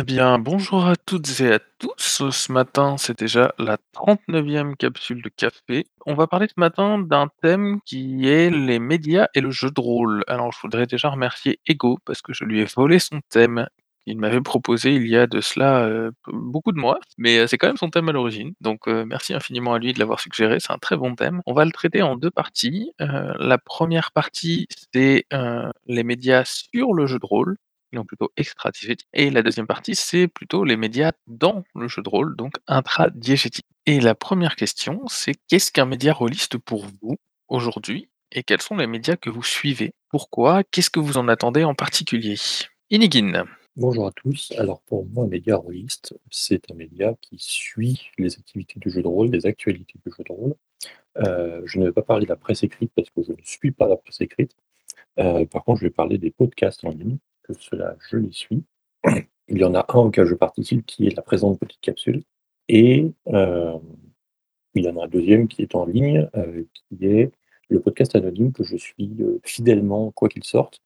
Eh bien, bonjour à toutes et à tous. Ce matin, c'est déjà la 39e capsule de café. On va parler ce matin d'un thème qui est les médias et le jeu de rôle. Alors, je voudrais déjà remercier Ego parce que je lui ai volé son thème qu'il m'avait proposé il y a de cela euh, beaucoup de mois, mais euh, c'est quand même son thème à l'origine. Donc, euh, merci infiniment à lui de l'avoir suggéré. C'est un très bon thème. On va le traiter en deux parties. La première partie, c'est les médias sur le jeu de rôle non plutôt. Et la deuxième partie, c'est plutôt les médias dans le jeu de rôle, donc intra-diégétique. Et la première question, c'est qu'est-ce qu'un média rôliste pour vous aujourd'hui et quels sont les médias que vous suivez? Pourquoi? Qu'est-ce que vous en attendez en particulier? Inigine. Bonjour à tous. Alors pour moi, média rôliste, c'est un média qui suit les activités du jeu de rôle, les actualités du jeu de rôle. Euh, je ne vais pas parler de la presse écrite parce que je ne suis pas la presse écrite. Euh, par contre, je vais parler des podcasts en ligne cela, je les suis. Il y en a un auquel je participe qui est la présente petite capsule. Et euh, il y en a un deuxième qui est en ligne, qui est le podcast anonyme que je suis fidèlement, quoi qu'il sorte.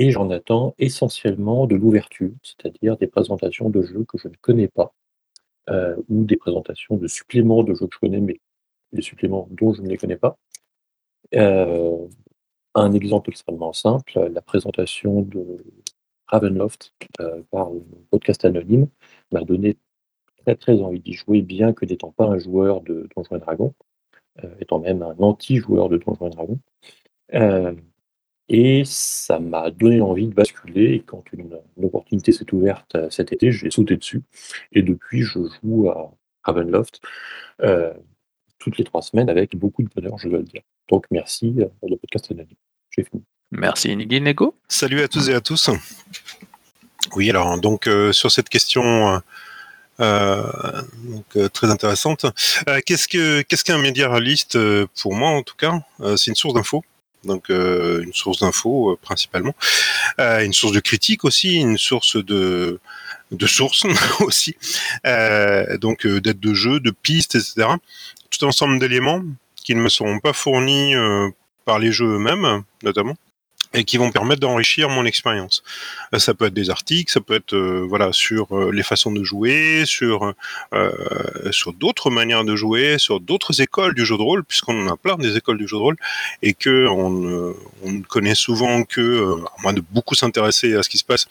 Et j'en attends essentiellement de l'ouverture, c'est-à-dire des présentations de jeux que je ne connais pas, ou des présentations de suppléments de jeux que je connais, mais des suppléments dont je ne les connais pas. Un exemple extrêmement simple, la présentation de Ravenloft euh, par le podcast anonyme m'a donné très très envie d'y jouer, bien que n'étant pas un joueur de Donjons et Dragons, euh, étant même un anti-joueur de Donjons et Dragons. Euh, et ça m'a donné envie de basculer. Et quand une, opportunité s'est ouverte cet été, j'ai sauté dessus. Et depuis, je joue à Ravenloft toutes les trois semaines avec beaucoup de bonheur, je dois le dire. Donc merci pour le podcast anonyme. Merci Nego. Salut à tous et à tous. Oui, alors donc euh, sur cette question euh, euh, très intéressante, qu'est-ce que qu'est-ce qu'un média réaliste pour moi en tout cas C'est une source d'infos. Donc une source d'infos principalement, une source de critique aussi, une source de de sources aussi, donc d'aide de jeu, de pistes, etc. Tout ensemble d'éléments qui ne me seront pas fournis par les jeux eux-mêmes, notamment, et qui vont permettre d'enrichir mon expérience. Euh, ça peut être des articles, ça peut être euh, voilà sur euh, les façons de jouer, sur sur d'autres manières de jouer, sur d'autres écoles du jeu de rôle, puisqu'on en a plein des écoles du jeu de rôle, et que on, on connaît souvent que, à moins de beaucoup s'intéresser à ce qui se passe,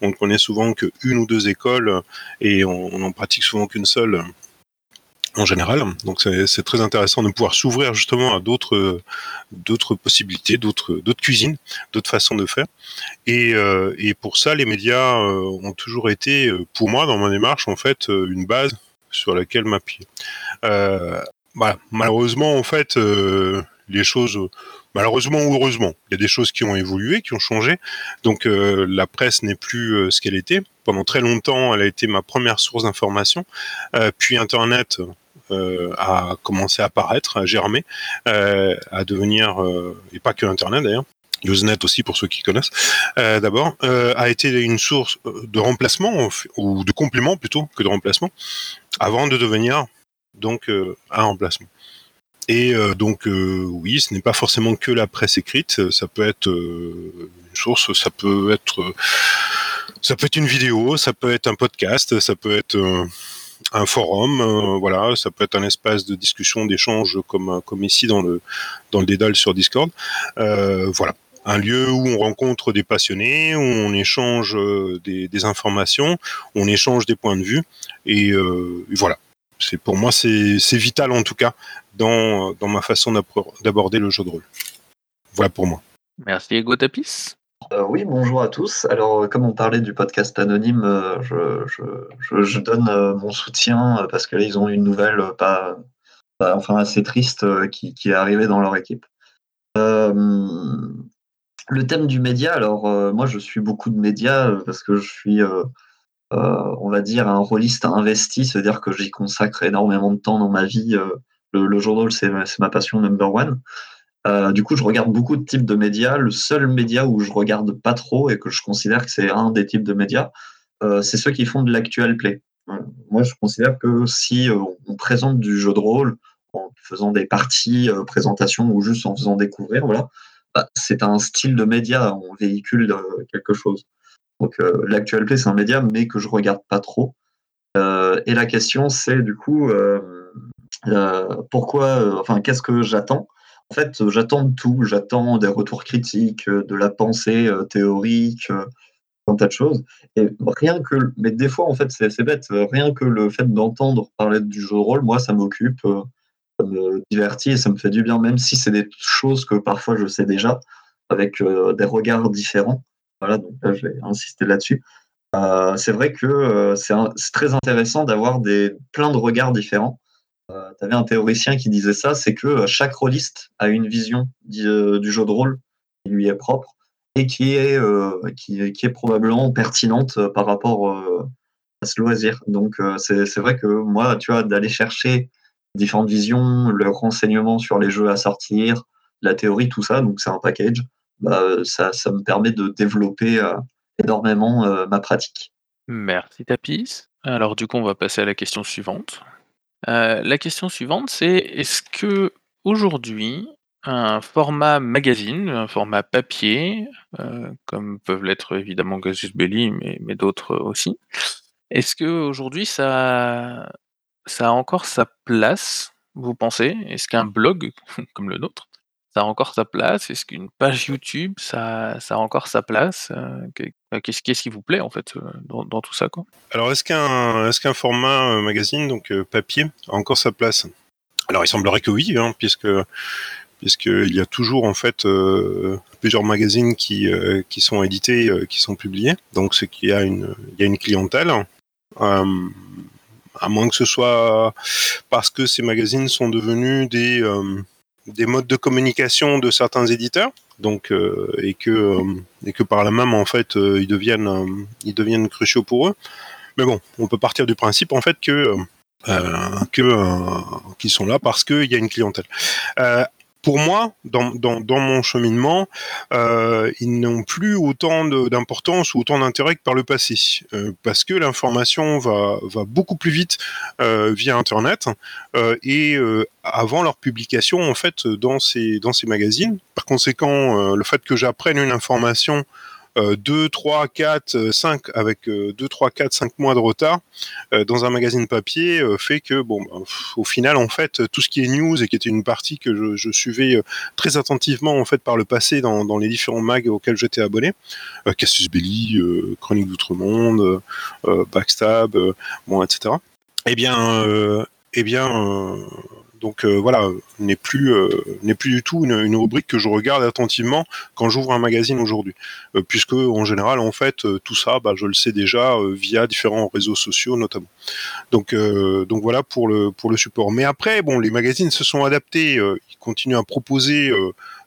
on ne connaît souvent que une ou deux écoles, et on, on en pratique souvent qu'une seule en général. Donc c'est très intéressant de pouvoir s'ouvrir justement à d'autres d'autres possibilités, d'autres d'autres cuisines, d'autres façons de faire. Et, euh, pour ça, les médias euh, ont toujours été, euh, pour moi, dans ma démarche, en fait, une base sur laquelle m'appuyer. Malheureusement, en fait, les choses malheureusement ou heureusement, il y a des choses qui ont évolué, qui ont changé. Donc la presse n'est plus ce qu'elle était. Pendant très longtemps, elle a été ma première source d'information. puis Internet a commencé à apparaître, à germer, euh, à devenir, euh, et pas que Internet d'ailleurs, Usenet aussi pour ceux qui connaissent, d'abord, a été une source de remplacement ou de complément plutôt que de remplacement, avant de devenir donc un remplacement. Et donc oui, ce n'est pas forcément que la presse écrite, ça peut être une source, ça peut être ça peut être une vidéo, ça peut être un podcast, ça peut être un forum, euh, voilà, ça peut être un espace de discussion, d'échange comme comme ici dans le dans le dédale sur Discord, euh, voilà un lieu où on rencontre des passionnés, où on échange euh, des, informations, on échange des points de vue, et, voilà. C'est pour moi c'est vital en tout cas dans dans ma façon d'aborder le jeu de rôle. Voilà pour moi. Merci Ego Tapis. Euh, oui, bonjour à tous. Alors, euh, comme on parlait du podcast anonyme, euh, je, donne mon soutien parce que ils ont une nouvelle enfin assez triste qui, est arrivée dans leur équipe. le thème du média, alors moi je suis beaucoup de médias parce que je suis, on va dire, un rôliste investi, c'est-à-dire que j'y consacre énormément de temps dans ma vie. le, le journal, c'est ma passion number one. Euh, du coup, je regarde beaucoup de types de médias. Le seul média où je regarde pas trop et que je considère que c'est un des types de médias, euh, c'est ceux qui font de l'actual play. moi, je considère que si euh, on présente du jeu de rôle, en faisant des parties, présentations ou juste en faisant découvrir, voilà. Bah, c'est un style de média, on véhicule quelque chose. Donc l'actualité, c'est un média, mais que je regarde pas trop. et la question, c'est du coup, pourquoi, enfin, qu'est-ce que j'attends? En fait, j'attends de tout. J'attends des retours critiques, de la pensée théorique, un tas de choses. Et rien que, mais des fois, en fait, c'est bête. Rien que le fait d'entendre parler du jeu de rôle, moi, ça m'occupe, ça me divertit et ça me fait du bien, même si c'est des choses que parfois je sais déjà, avec des regards différents. Voilà, donc là, je vais insister là-dessus. Euh, c'est vrai que euh, c'est très intéressant d'avoir plein de regards différents. Euh, tu avais un théoricien qui disait ça, c'est que chaque rôliste a une vision du, jeu de rôle qui lui est propre et qui est, probablement pertinente par rapport à ce loisir. Donc c'est vrai que moi, tu vois, d'aller chercher différentes visions, le renseignement sur les jeux à sortir, la théorie, tout ça, donc c'est un package. Bah, ça, me permet de développer euh, énormément euh, ma pratique. Merci Tapis. Alors du coup, on va passer à la question suivante. Euh, la question suivante, c'est est-ce que aujourd'hui, un format magazine, un format papier, comme peuvent l'être évidemment Gazus Belli, mais, d'autres aussi, est-ce que aujourd'hui ça a encore sa place, vous pensez? Est-ce qu'un blog comme le nôtre encore sa place? Est-ce qu'une page YouTube, ça, ça a encore sa place euh, euh, Qu'est-ce qui vous plaît en fait euh, dans, tout ça quoi? Alors est-ce qu'un est-ce qu'un format magazine donc papier a encore sa place? Alors il semblerait que oui, hein, puisque puisqu'il y a toujours en fait plusieurs magazines qui qui sont édités, qui sont publiés. Donc c'est qu'il y a une il y a une clientèle. à moins que ce soit parce que ces magazines sont devenus des des modes de communication de certains éditeurs, donc euh, et que euh, et que par la même en fait euh, ils deviennent ils deviennent cruciaux pour eux. Mais bon, on peut partir du principe en fait que que qu'ils sont là parce qu'il y a une clientèle pour moi, dans, mon cheminement, euh, ils n'ont plus autant d'importance ou autant d'intérêt que par le passé, euh, parce que l'information va, beaucoup plus vite euh, via Internet et avant leur publication en fait dans ces magazines. Par conséquent, le fait que j'apprenne une information 2, 3, 4, 5 avec 2, 3, 4, 5 mois de retard euh, dans un magazine papier euh, fait que bon bah, au final en fait tout ce qui est news et qui était une partie que je, je suivais euh, très attentivement en fait par le passé dans, dans les différents mags auxquels j'étais abonné Cassius Belli, Chronique d'Outre-Monde, Backstab, bon etc. Eh bien eh bien donc euh, voilà, n'est plus euh, n'est plus du tout une, rubrique que je regarde attentivement quand j'ouvre un magazine aujourd'hui, euh, puisque en général en fait tout ça, bah, je le sais déjà via différents réseaux sociaux notamment. Donc donc voilà pour le pour le support. Mais après bon, les magazines se sont adaptés, ils continuent à proposer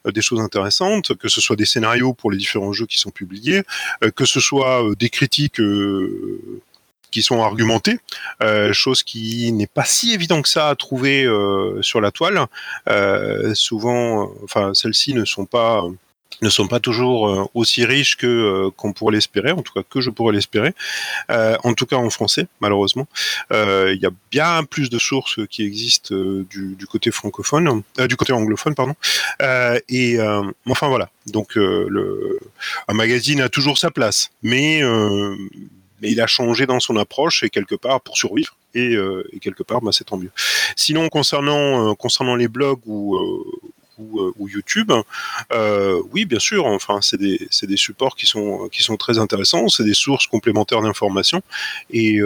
des choses intéressantes, que ce soit des scénarios pour les différents jeux qui sont publiés, que ce soit des critiques qui sont argumentés, euh, chose qui n'est pas si évident que ça à trouver euh, sur la toile. Euh, souvent, enfin, celles-ci ne sont pas ne sont pas toujours aussi riches que qu'on pourrait l'espérer, en tout cas que je pourrais l'espérer. en tout cas en français, malheureusement, il y a bien plus de sources qui existent du, côté francophone, du côté anglophone, pardon. et enfin voilà. Donc un magazine a toujours sa place, mais mais il a changé dans son approche et quelque part pour survivre et, euh, quelque part bah, c'est tant mieux. Sinon concernant euh, concernant les blogs ou euh, ou, YouTube, oui, bien sûr. Enfin, c'est des, des, supports qui sont, qui sont très intéressants. C'est des sources complémentaires d'informations et,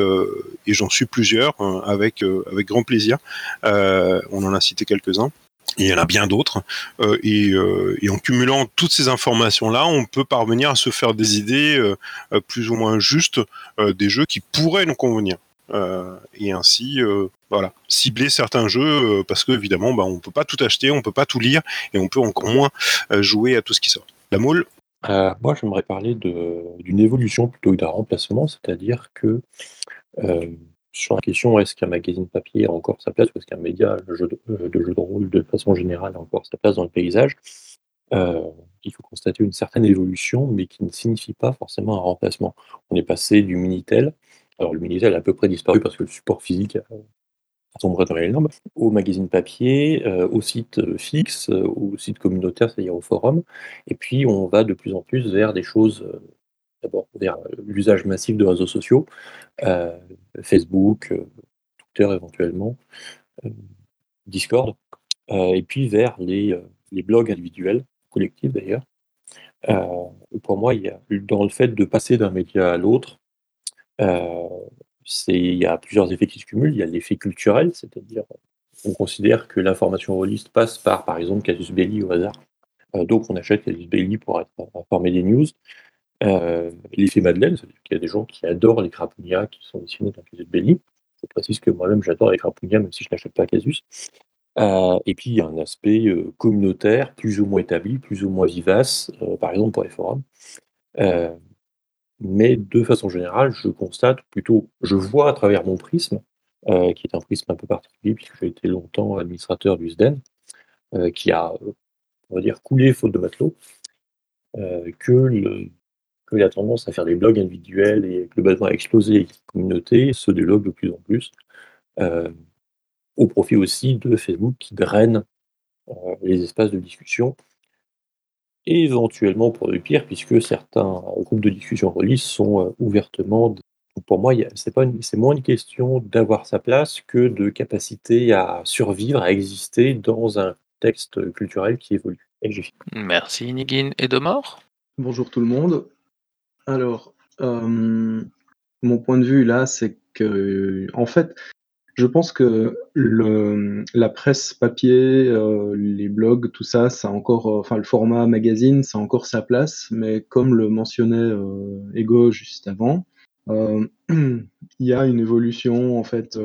j'en suis plusieurs avec, avec grand plaisir. on en a cité quelques-uns il y en a bien d'autres. Euh, euh, et, en cumulant toutes ces informations-là, on peut parvenir à se faire des idées euh, plus ou moins justes des jeux qui pourraient nous convenir. et ainsi, voilà, cibler certains jeux parce que évidemment, bah, on peut pas tout acheter, on peut pas tout lire et on peut encore moins jouer à tout ce qui sort. La moule. moi, j'aimerais parler d'une évolution plutôt que d'un remplacement, c'est-à-dire que sur la question est-ce qu'un magazine papier a encore sa place ou est-ce qu'un média de jeu de, euh, de, jeu de rôle de façon générale a encore sa place dans le paysage, euh, il faut constater une certaine évolution, mais qui ne signifie pas forcément un remplacement. On est passé du Minitel, alors le Minitel a à peu près disparu parce que le support physique sombrer dans les limbes, au magazine papier, au site fixe, au site communautaire, c'est-à-dire au forum. Et puis on va de plus en plus vers des choses, d'abord vers l'usage massif de réseaux sociaux, Facebook, Twitter éventuellement, Discord, et puis vers les, blogs individuels, collectifs d'ailleurs. pour moi, il y a dans le fait de passer d'un média à l'autre, il y a plusieurs effets qui se cumulent. Il y a l'effet culturel, c'est-à-dire on considère que l'information rôliste passe par, par exemple, Casus Belli au hasard. Euh, donc on achète Casus Belli pour être informé des news. Euh, l'effet Madeleine, c'est-à-dire qu'il y a des gens qui adorent les crapounia qui sont dessinés dans Casus Belli. Je précise que moi-même j'adore les crapounia, même si je n'achète pas Casus. Euh, et puis il y a un aspect communautaire, plus ou moins établi, plus ou moins vivace, par exemple pour les forums. Mais de façon générale, je constate plutôt, je vois à travers mon prisme, euh, qui est un prisme un peu particulier puisque j'ai été longtemps administrateur du SDEN, euh, qui a, on va dire, coulé faute de matelot, euh, que, le, que la tendance à faire des blogs individuels et globalement à exploser les communautés se développe de plus en plus, au profit aussi de Facebook qui draine les espaces de discussion éventuellement pour le pire, puisque certains groupes de discussion release sont euh, ouvertement. Pour moi, c'est pas c'est moins une question d'avoir sa place que de capacité à survivre, à exister dans un texte culturel qui évolue. Merci Nigin et Demort. Bonjour tout le monde. Alors, euh, mon point de vue là, c'est que, en fait, je pense que la presse papier, euh, les blogs, tout ça, ça encore, euh, enfin le format magazine, ça a encore sa place, mais comme le mentionnait Ego juste avant, il y a une évolution en fait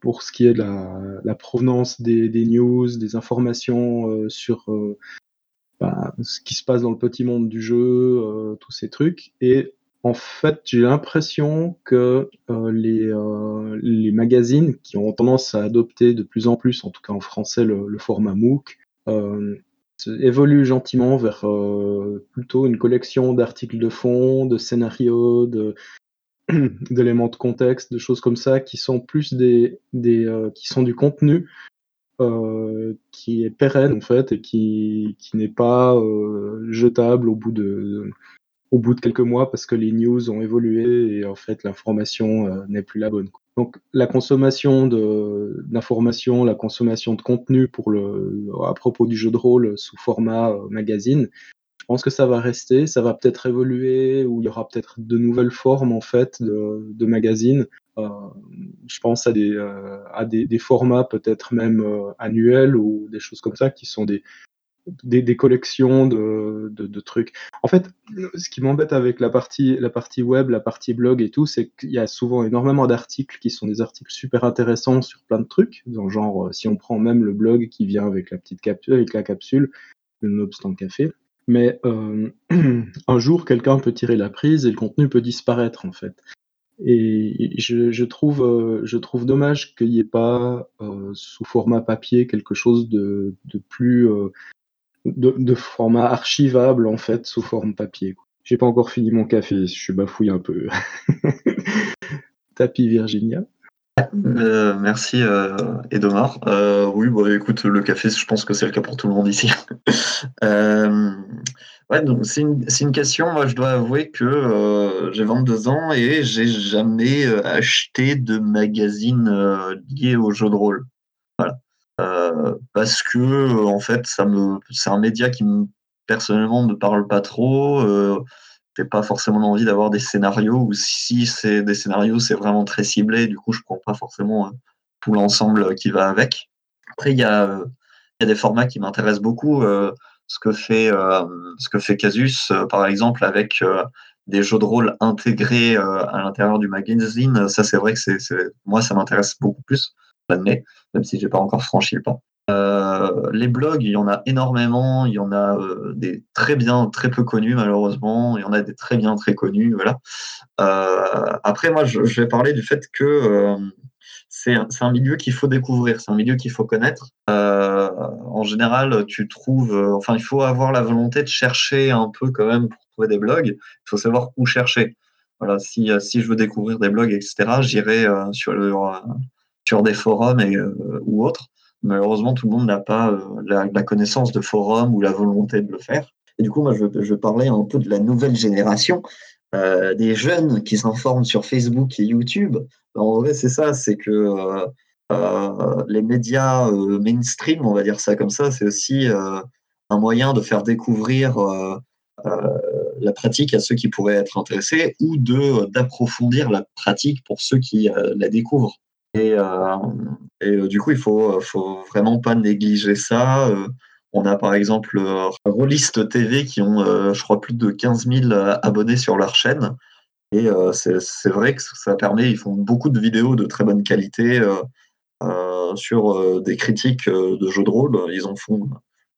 pour ce qui est de la, provenance des, news, des informations sur bah, ce qui se passe dans le petit monde du jeu, tous ces trucs, et en fait, j'ai l'impression que euh, les, euh, les magazines qui ont tendance à adopter de plus en plus, en tout cas en français, le, format MOOC, euh, évoluent gentiment vers plutôt une collection d'articles de fond, de scénarios, d'éléments de contexte, de choses comme ça, qui sont plus des, des qui sont du contenu qui est pérenne en fait et qui, qui n'est pas jetable au bout de, au bout de quelques mois parce que les news ont évolué et en fait l'information euh, n'est plus la bonne. Donc la consommation d'informations, la consommation de contenu pour le, à propos du jeu de rôle sous format euh, magazine, je pense que ça va rester, ça va peut-être évoluer ou il y aura peut-être de nouvelles formes en fait de, de magazines. Euh, je pense à des, des formats peut-être même annuels ou des choses comme ça qui sont des, collections de, trucs. En fait, ce qui m'embête avec la partie, web, la partie blog et tout, c'est qu'il y a souvent énormément d'articles qui sont des articles super intéressants sur plein de trucs. Dans genre, euh, si on prend même le blog qui vient avec la petite capsule, le Nobstant Café. Mais euh, un jour, quelqu'un peut tirer la prise et le contenu peut disparaître, en fait. Et je, trouve, euh, je trouve dommage qu'il n'y ait pas sous format papier quelque chose de, plus de, format archivable en fait sous forme papier. J'ai pas encore fini mon café, je suis bafouille un peu. Tapis Virginia. Euh, merci euh, Edomar. Euh, oui, bon, écoute, le café, je pense que c'est le cas pour tout le monde ici. ouais, donc c'est une, une, question. Moi, je dois avouer que j'ai 22 ans et j'ai jamais acheté de magazine lié au jeu de rôle. Voilà. Euh, parce que euh, en fait, c'est un média qui me, personnellement me parle pas trop. Euh, j'ai pas forcément envie d'avoir des scénarios ou si c'est des scénarios, c'est vraiment très ciblé. Du coup, je prends pas forcément euh, tout l'ensemble qui va avec. Après, il y a, y a des formats qui m'intéressent beaucoup. Ce que fait ce que fait Casus, par exemple, avec des jeux de rôle intégrés à l'intérieur du magazine. Ça, c'est vrai que c'est, moi, ça m'intéresse beaucoup plus l'année, même si j'ai pas encore franchi le pas. Euh, les blogs, il y en a énormément. Il y en a euh, des très bien, très peu connus malheureusement. Il y en a des très bien, très connus. Voilà. Euh, après, moi, je, vais parler du fait que c'est un, milieu qu'il faut découvrir, c'est un milieu qu'il faut connaître. En général, tu trouves, enfin, il faut avoir la volonté de chercher un peu quand même pour trouver des blogs. Il faut savoir où chercher. Voilà, si, si je veux découvrir des blogs, etc., j'irai sur le sur des forums et, ou autres. Malheureusement, tout le monde n'a pas la, connaissance de forums ou la volonté de le faire. Et du coup, moi, je, je parlais un peu de la nouvelle génération, des jeunes qui s'informent sur Facebook et YouTube. En vrai, c'est ça, c'est que euh, les médias euh, mainstream, on va dire ça comme ça, c'est aussi euh, un moyen de faire découvrir la pratique à ceux qui pourraient être intéressés ou de d'approfondir la pratique pour ceux qui la découvrent. Et, et du coup, il faut, faut vraiment pas négliger ça. on a par exemple Rollist TV qui ont, je crois, plus de 15 000 abonnés sur leur chaîne. Et c'est vrai que ça permet, ils font beaucoup de vidéos de très bonne qualité. Euh, sur euh, des critiques euh, de jeux de rôle. Ils en font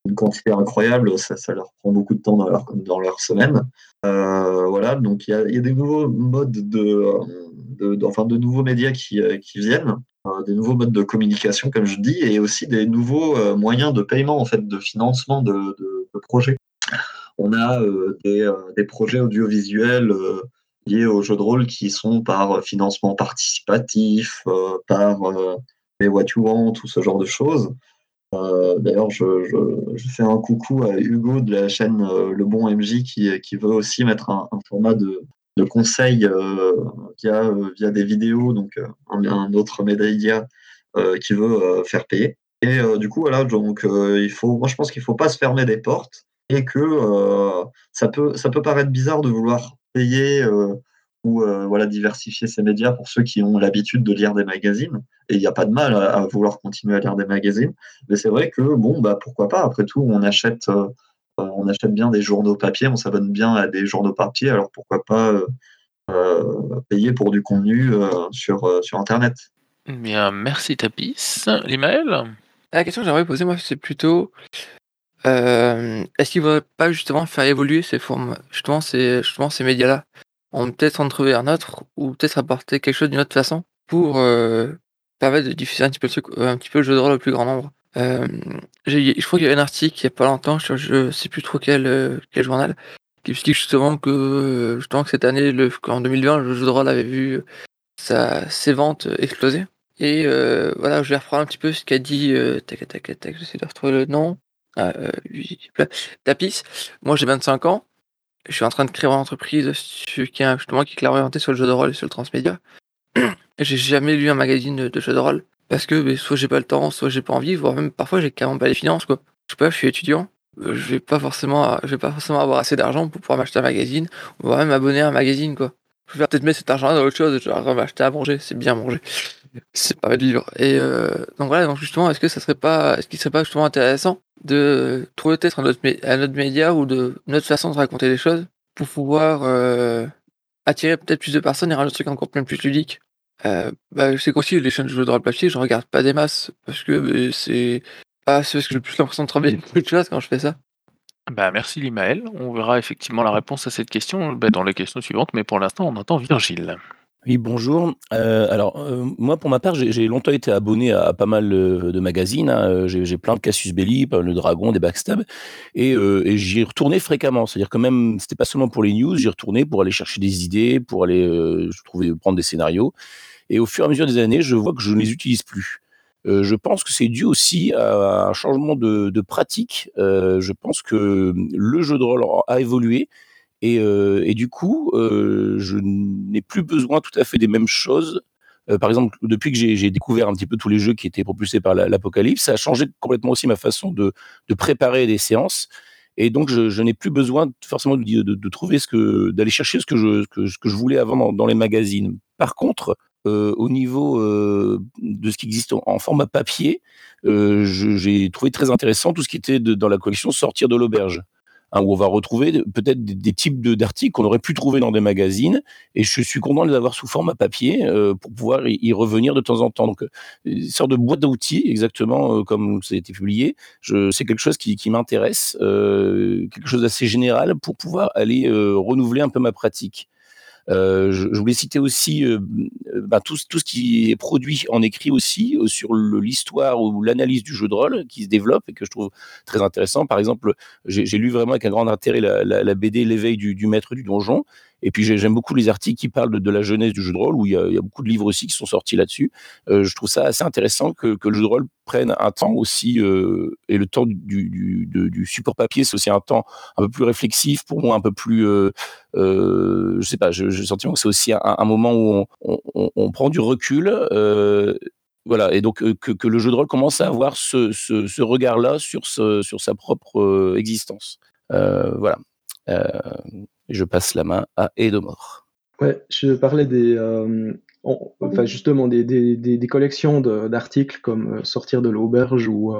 une quantité incroyable, ça, leur prend beaucoup de temps dans leur, dans leur semaine. voilà, donc il y a, des nouveaux modes de, enfin de nouveaux médias qui, qui viennent, des nouveaux modes de communication, comme je dis, et aussi des nouveaux moyens de paiement, en fait, de financement de, de, projets. On a des, projets audiovisuels liés aux jeux de rôle qui sont par financement participatif, par What You Want, tout ce genre de choses. Euh, d'ailleurs, je, fais un coucou à Hugo de la chaîne euh, Le Bon MJ qui, qui veut aussi mettre un, format de, de conseil euh, via, des vidéos, donc un, autre média qui veut faire payer. Et du coup, voilà, donc il faut, moi je pense qu'il ne faut pas se fermer des portes et que ça, peut, ça peut paraître bizarre de vouloir payer ou euh, voilà, diversifier ses médias pour ceux qui ont l'habitude de lire des magazines. Et il n'y a pas de mal à, vouloir continuer à lire des magazines. Mais c'est vrai que, bon, bah, pourquoi pas, après tout, on achète, euh, on achète bien des journaux papier, on s'abonne bien à des journaux papier, alors pourquoi pas euh, payer pour du contenu sur, sur Internet. Bien, merci Tapis. L'email La question que j'aimerais poser, moi, c'est plutôt est-ce qu'il ne faudrait pas justement faire évoluer ces formes, justement ces, justement ces médias-là? On peut-être en trouver un autre ou peut-être apporter quelque chose d'une autre façon pour euh, permettre de diffuser un petit peu le truc, un petit peu le jeu de rôle au plus grand nombre. Euh, je crois qu'il y a un article il y a pas longtemps je sais plus trop quel, euh, quel journal qui explique justement que justement que cette année, le, en 2020, le jeu de rôle avait vu sa, ses ventes exploser. Et voilà, je vais reprendre un petit peu ce qu'a dit tac tac tac, j'essaie de retrouver le nom. Ah, Tapis. Moi j'ai 25 ans je suis en train de créer une entreprise qui est justement qui est clairement orientée sur le jeu de rôle et sur le transmédia. j'ai jamais lu un magazine de, jeu de rôle parce que ben, soit j'ai pas le temps, soit j'ai pas envie, voire même parfois j'ai carrément pas les finances quoi. Je sais pas, je suis étudiant, euh, je vais pas forcément, je vais pas forcément avoir assez d'argent pour pouvoir m'acheter un magazine ou même m'abonner à un magazine quoi. Je vais peut-être mettre cet argent dans autre chose, genre m'acheter à manger, c'est bien manger, c'est pas de vivre. Et euh, donc voilà, donc justement, est-ce que ça serait pas, est-ce qu'il serait pas justement intéressant de trouver peut-être un autre, média ou une autre façon de raconter les choses pour pouvoir euh, attirer peut-être plus de personnes et rendre le truc encore plus ludique? Euh, bah, c'est qu'aussi les chaînes de jeux de rôle papier, je regarde pas des masses parce que c'est pas ce que j'ai plus l'impression de travailler beaucoup de choses quand je fais ça. Bah, merci Limaël. On verra effectivement la réponse à cette question bah, dans les questions suivantes, mais pour l'instant, on entend Virgile. Oui, bonjour. Euh, alors, euh, moi, pour ma part, j'ai longtemps été abonné à, pas mal euh, de magazines. Hein. J'ai plein de Cassius Belli, le Dragon, des Backstab, et, j'y retournais fréquemment. C'est-à-dire que même, c'était pas seulement pour les news, j'y retournais pour aller chercher des idées, pour aller trouver, prendre des scénarios. Et au fur et à mesure des années, je vois que je ne les utilise plus. je pense que c'est dû aussi à un changement de pratique. je pense que le jeu de rôle a évolué et, euh, et, du coup, euh, je n'ai plus besoin tout à fait des mêmes choses. Euh, par exemple, depuis que j'ai découvert un petit peu tous les jeux qui étaient propulsés par l'Apocalypse, ça a changé complètement aussi ma façon de, préparer des séances. Et donc, je, n'ai plus besoin forcément de, trouver ce que, d'aller chercher ce que je, que, je voulais avant dans, les magazines. Par contre, au niveau de ce qui existe en, format papier, j'ai trouvé très intéressant tout ce qui était dans la collection Sortir de l'auberge. Hein, où on va retrouver peut-être des, types d'articles qu'on aurait pu trouver dans des magazines. Et je suis content de les avoir sous format papier euh, pour pouvoir y, revenir de temps en temps. Donc, euh, une sorte de boîte d'outils, exactement euh, comme ça a été publié. C'est quelque chose qui, qui m'intéresse, quelque chose d'assez général pour pouvoir aller renouveler un peu ma pratique. Euh, je, voulais citer aussi euh, bah, tout, tout, ce qui est produit en écrit aussi euh, sur l'histoire ou l'analyse du jeu de rôle qui se développe et que je trouve très intéressant. Par exemple, j'ai lu vraiment avec un grand intérêt la, BD L'éveil du, maître du donjon. Et puis j'aime beaucoup les articles qui parlent de, la jeunesse du jeu de rôle, où il y, a, beaucoup de livres aussi qui sont sortis là-dessus. je trouve ça assez intéressant que, le jeu de rôle prenne un temps aussi, et le temps du, support papier, c'est aussi un temps un peu plus réflexif pour moi, un peu plus, je sais pas, j'ai le sentiment que c'est aussi un, moment où on, prend du recul. Voilà, et donc que, le jeu de rôle commence à avoir ce, regard-là sur sa propre existence. voilà. Je passe la main à Edomor. Ouais, je parlais des, enfin justement des, des collections d'articles comme Sortir de l'auberge ou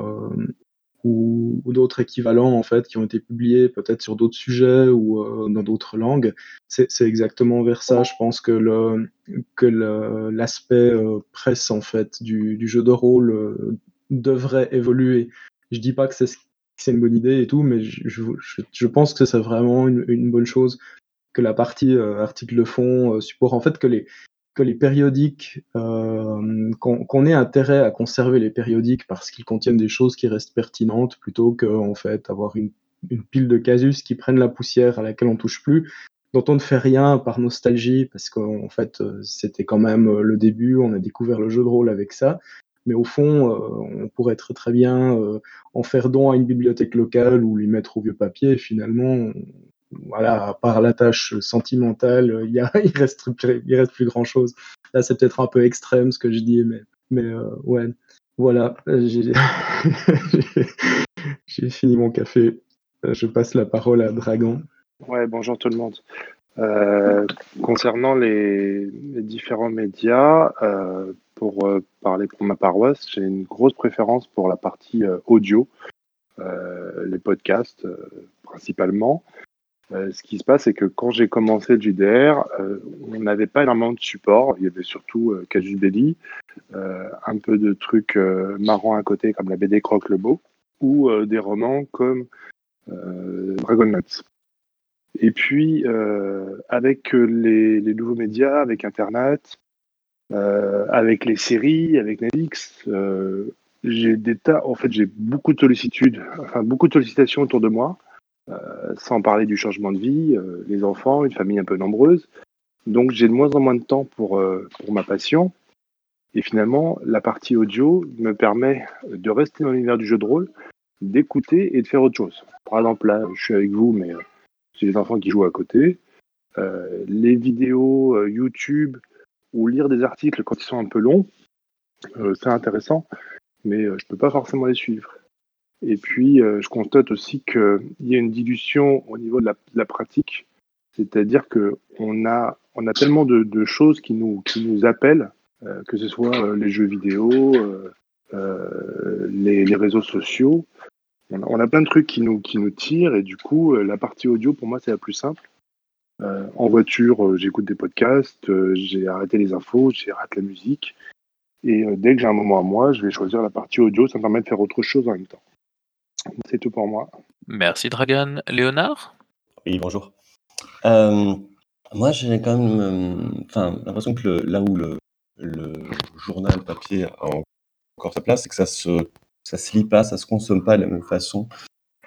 ou, d'autres équivalents en fait qui ont été publiés peut-être sur d'autres sujets ou euh, dans d'autres langues. C'est exactement vers ça. Je pense que le que l'aspect euh, presse en fait du, du jeu de rôle euh, devrait évoluer. Je dis pas que c'est une bonne idée et tout, mais je, pense que c'est vraiment une, bonne chose que la partie article de fond, support, en fait que les que les périodiques, euh, qu'on ait intérêt à conserver les périodiques parce qu'ils contiennent des choses qui restent pertinentes plutôt que fait avoir une, pile de casus qui prennent la poussière à laquelle on touche plus, dont on ne fait rien par nostalgie parce qu'en fait euh, c'était quand même euh, le début, on a découvert le jeu de rôle avec ça. Mais au fond, on pourrait très très bien en faire don à une bibliothèque locale ou lui mettre au vieux papier. Finalement, voilà, à part la tâche sentimentale, il, y reste, plus grand chose. Là, c'est peut-être un peu extrême ce que je dis, mais, mais euh, ouais, voilà, j'ai fini mon café. Je passe la parole à Dragon. Ouais, bonjour tout le monde. Euh, concernant les, différents médias, euh, pour euh, parler pour ma paroisse, j'ai une grosse préférence pour la partie audio, les podcasts principalement. Ce qui se passe, c'est que quand j'ai commencé le JDR, on n'avait pas énormément de support. Il y avait surtout Casus Belli, un peu de trucs marrants à côté comme la BD Croque le Beau, ou des romans comme Dragon Nuts. Et puis, avec les, nouveaux médias, avec Internet, avec les séries, avec Netflix, j'ai des tas, en fait, j'ai beaucoup de sollicitudes, enfin beaucoup de sollicitations autour de moi. Euh, sans parler du changement de vie, euh, les enfants, une famille un peu nombreuse. Donc j'ai de moins en moins de temps pour, euh, pour ma passion. Et finalement, la partie audio me permet de rester dans l'univers du jeu de rôle, d'écouter et de faire autre chose. Par exemple, là, je suis avec vous, mais des enfants qui jouent à côté. les vidéos YouTube ou lire des articles quand ils sont un peu longs, c'est intéressant, mais je ne peux pas forcément les suivre. Et puis, euh, je constate aussi qu'il y a une dilution au niveau de la, pratique, c'est-à-dire qu'on a, on a tellement de, choses qui nous, qui nous appellent, euh, que ce soit euh, les jeux vidéo, les, réseaux sociaux. On a, plein de trucs qui nous, qui nous tirent, et du coup, la partie audio, pour moi, c'est la plus simple. en voiture, j'écoute des podcasts, j'ai arrêté les infos, j'ai arrêté la musique. Et dès que j'ai un moment à moi, je vais choisir la partie audio, ça me permet de faire autre chose en même temps. C'est tout pour moi. Merci Dragan. Léonard? Oui, bonjour. Euh, moi, j'ai quand même euh, l'impression que là où le, journal papier a encore sa place, c'est que ça se, ça se lit pas, ça se consomme pas de la même façon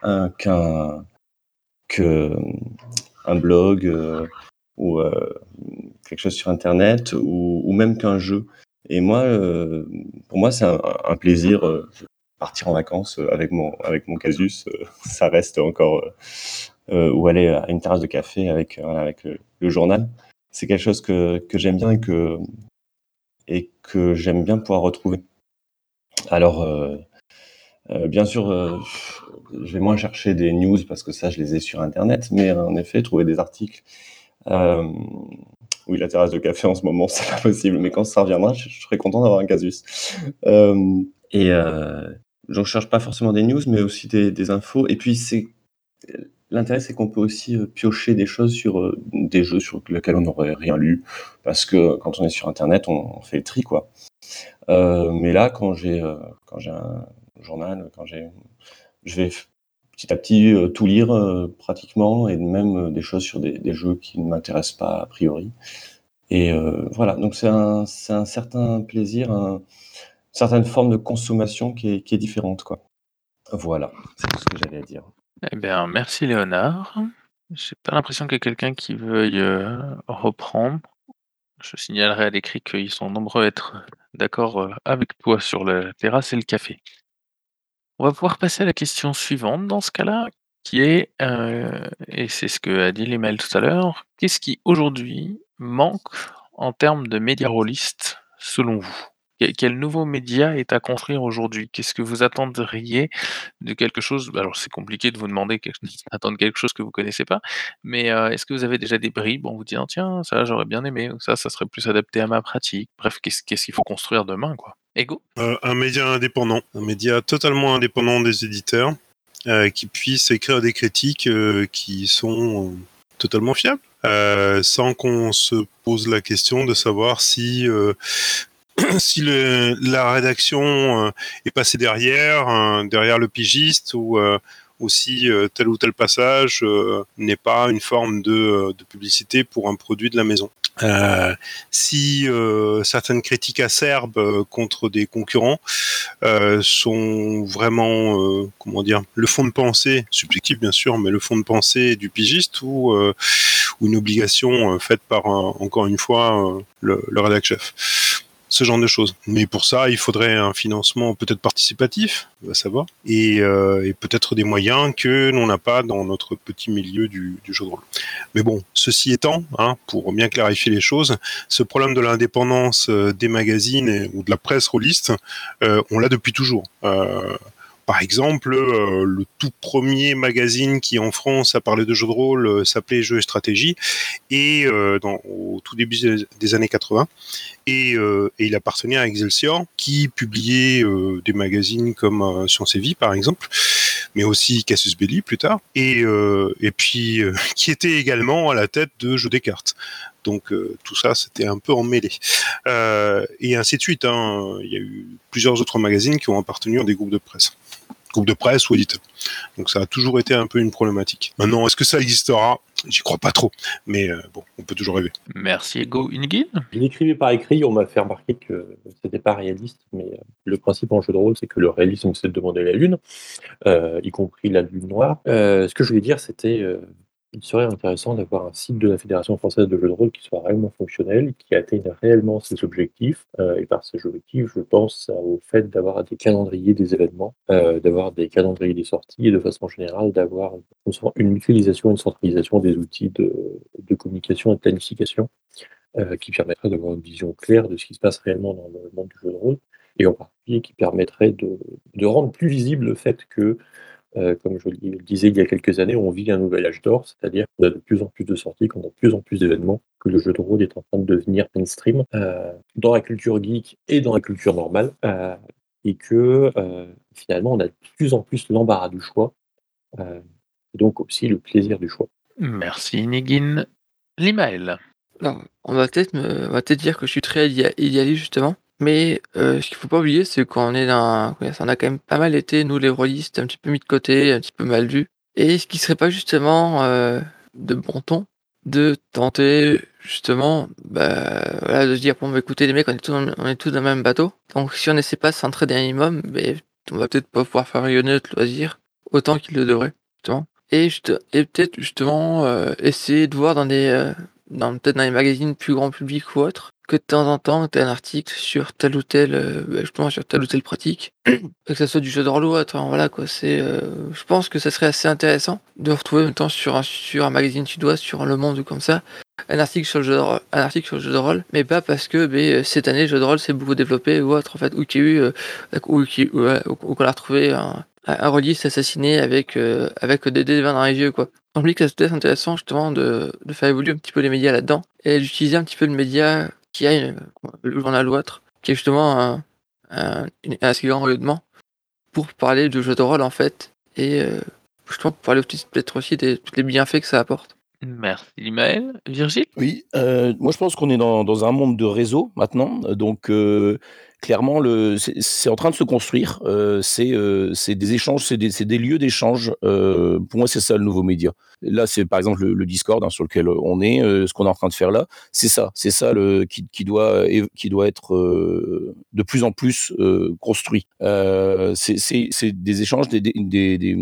hein, qu'un un blog euh, ou quelque chose sur Internet ou, même qu'un jeu. Et moi, pour moi, c'est un, plaisir partir en vacances euh, avec mon, avec mon casus, euh, ça reste encore, euh, ou aller à une terrasse de café avec, avec le, journal. C'est quelque chose que, que j'aime bien et que, et que j'aime bien pouvoir retrouver. Alors, bien sûr, je vais moins chercher des news parce que ça, je les ai sur Internet, mais en effet, trouver des articles. oui, la terrasse de café en ce moment, c'est pas possible, mais quand ça reviendra, je, serai content d'avoir un casus. et, je cherche pas forcément des news, mais aussi des, infos. Et puis, c'est l'intérêt, c'est qu'on peut aussi euh, piocher des choses sur euh, des jeux sur lesquels on n'aurait rien lu, parce que quand on est sur Internet, on, fait le tri, quoi. Euh, mais là, quand j'ai quand j'ai un journal, quand j'ai, je vais petit à petit tout lire pratiquement, et même des choses sur des, jeux qui ne m'intéressent pas a priori. Et voilà, donc c'est un, un certain plaisir, un, certaine forme de consommation qui est, qui est différente. Quoi. Voilà, c'est tout ce que j'avais à dire. Eh bien, merci Léonard. J'ai pas l'impression qu'il y ait quelqu'un qui veuille, reprendre. Je signalerai à l'écrit qu'ils sont nombreux à être d'accord, avec toi sur la terrasse et le café. On va pouvoir passer à la question suivante dans ce cas-là, qui est, heu et c'est ce qu'a dit l'email tout à l'heure: qu'est-ce qui aujourd'hui manque en termes de médias rôlistes selon vous? Quel nouveau média est à construire aujourd'hui? Qu'est-ce que vous attendriez de quelque chose? Alors c'est compliqué de vous demander quelque attendre quelque chose que vous connaissez pas, mais heu, est-ce que vous avez déjà des bribes en vous disant: «Tiens, ça j'aurais bien aimé» ou «Ça, ça serait plus adapté à ma pratique»? Bref, qu'est-ce qu'il faut construire demain, quoi? Heu, un média indépendant, un média totalement indépendant des éditeurs, heu, qui puisse écrire des critiques, heu, qui sont, totalement fiables. Sans qu'on se pose la question de savoir si, si la rédaction, est passée derrière, derrière le pigiste ou, ou si, tel ou tel passage, n'est pas une forme de publicité pour un produit de la maison. Heu, si, heu, certaines critiques acerbes, heu, contre des concurrents, heu, sont vraiment, heu, comment dire? Le fond de pensée, subjectif bien sûr, mais le fond de pensée du pigiste ou, ou une obligation, faite par encore une fois, le le rédac chef. Ce genre de choses. Mais pour ça, il faudrait un financement peut-être participatif, va savoir, et, heu, et peut-être des moyens que l'on n'a pas dans notre petit milieu du du jeu de rôle. Mais bon, ceci étant, hein, pour bien clarifier les choses, ce problème de l'indépendance, heu, des magazines ou de la presse rôliste, heu, on l'a depuis toujours. Par exemple, heu, le tout 1er magazine qui en France a parlé de jeux de rôle, heu, s'appelait Jeux et Stratégie et dans au tout début des années 80 et il appartenait à Excelsior qui publiait, des magazines comme, Science et Vie par exemple, mais aussi Casus Belli plus tard. Et et puis, qui était également à la tête de Jeux des cartes. Donc heu, tout ça, c'était un peu emmêlé. Heu, et ainsi de suite, hein, il y a eu plusieurs autres magazines qui ont appartenu à des groupes de presse. Groupes de presse ou éditeurs. Donc ça a toujours été un peu une problématique. Maintenant, est-ce que ça existera? J'y crois pas trop, mais heu, bon, on peut toujours rêver. Merci Ego. Inigine? Je l'écrivais par écrit, on m'a fait remarquer que c'était pas réaliste, mais heu, le principe en jeu de rôle, c'est que le réalisme, c'est de demander la lune, y compris la lune noire. Ce que je voulais dire, c'était, il serait intéressant d'avoir un site de la Fédération française de jeux de rôle qui soit réellement fonctionnel, qui atteigne réellement ses objectifs, heu, et par ses objectifs, je pense au fait d'avoir des calendriers des événements, heu, d'avoir des calendriers des sorties et de façon générale d'avoir une mutualisation, une centralisation des outils de communication et de planification, heu, qui permettrait d'avoir une vision claire de ce qui se passe réellement dans le monde du jeu de rôle et en particulier qui permettrait de rendre plus visible le fait que, heu, comme je le disais il y a quelques années, on vit un nouvel âge d'or, c'est-à-dire qu'on a de plus en plus de sorties, qu'on a de plus en plus d'événements, que le jeu de rôle est en train de devenir mainstream, heu, dans la culture geek et dans la culture normale, heu, et que, finalement, on a de plus en plus l'embarras du choix, et donc aussi le plaisir du choix. Merci Inigine. Limaël? Alors, on va peut-être dire que je suis très idéa idéaliste justement, mais heu, ce qu'il faut pas oublier, c'est qu'on est dans on a quand même pas mal été, nous les rôlistes, un petit peu mis de côté, un petit peu mal vus et est-ce qu'il serait pas justement, heu, de bon ton de tenter justement, bah, voilà, de se dire: «Bon, bah, écoutez les mecs, on est tous dans le même bateau, donc si on essaie pas de s'entraider un minimum, beh, on va peut-être pas pouvoir faire rayonner notre loisir autant qu'il le devrait», justement. Et et peut-être justement, heu, essayer de voir dans des, peut-être dans les magazines plus grand public ou autres, que de temps en temps, tu aies un article sur telle ou telle, heu, bah, justement sur telle ou telle pratique, que ça soit du jeu de rôle ou autre, hein, voilà quoi. C'est, heu, je pense que ça serait assez intéressant de retrouver en même temps sur un sur un magazine suédois, sur Le Monde ou comme ça, un article sur le jeu de rôle un article sur le jeu de rôle, mais pas parce que, beh, cette année le jeu de rôle s'est beaucoup développé ou autre en fait, ou qu'il y a eu, ouais, ou qu'on a retrouvé un rôliste assassiné avec, heu, avec des 20 dans les yeux quoi. Je me dis que ça peut être intéressant justement de de faire évoluer un petit peu les médias là-dedans et d'utiliser un petit peu le média qui a une le journal ou autre, qui est justement un un assez grand rayonnement pour parler de jeux de rôle en fait et heu, justement pour parler aussi peut-être aussi des tous les bienfaits que ça apporte. Merci Limaël. Virgile? Oui, heu, moi je pense qu'on est dans dans un monde de réseau maintenant, donc heu, clairement c'est en train de se construire, heu, c'est, c'est des échanges, c'est des des lieux d'échange, heu, pour moi c'est ça le nouveau média. Là, c'est par exemple le le Discord, hein, sur lequel on est, heu, ce qu'on est en train de faire là, c'est ça, c'est ça le qui qui doit qui doit être, heu, de plus en plus, heu, construit. C'est c'est des échanges, des des des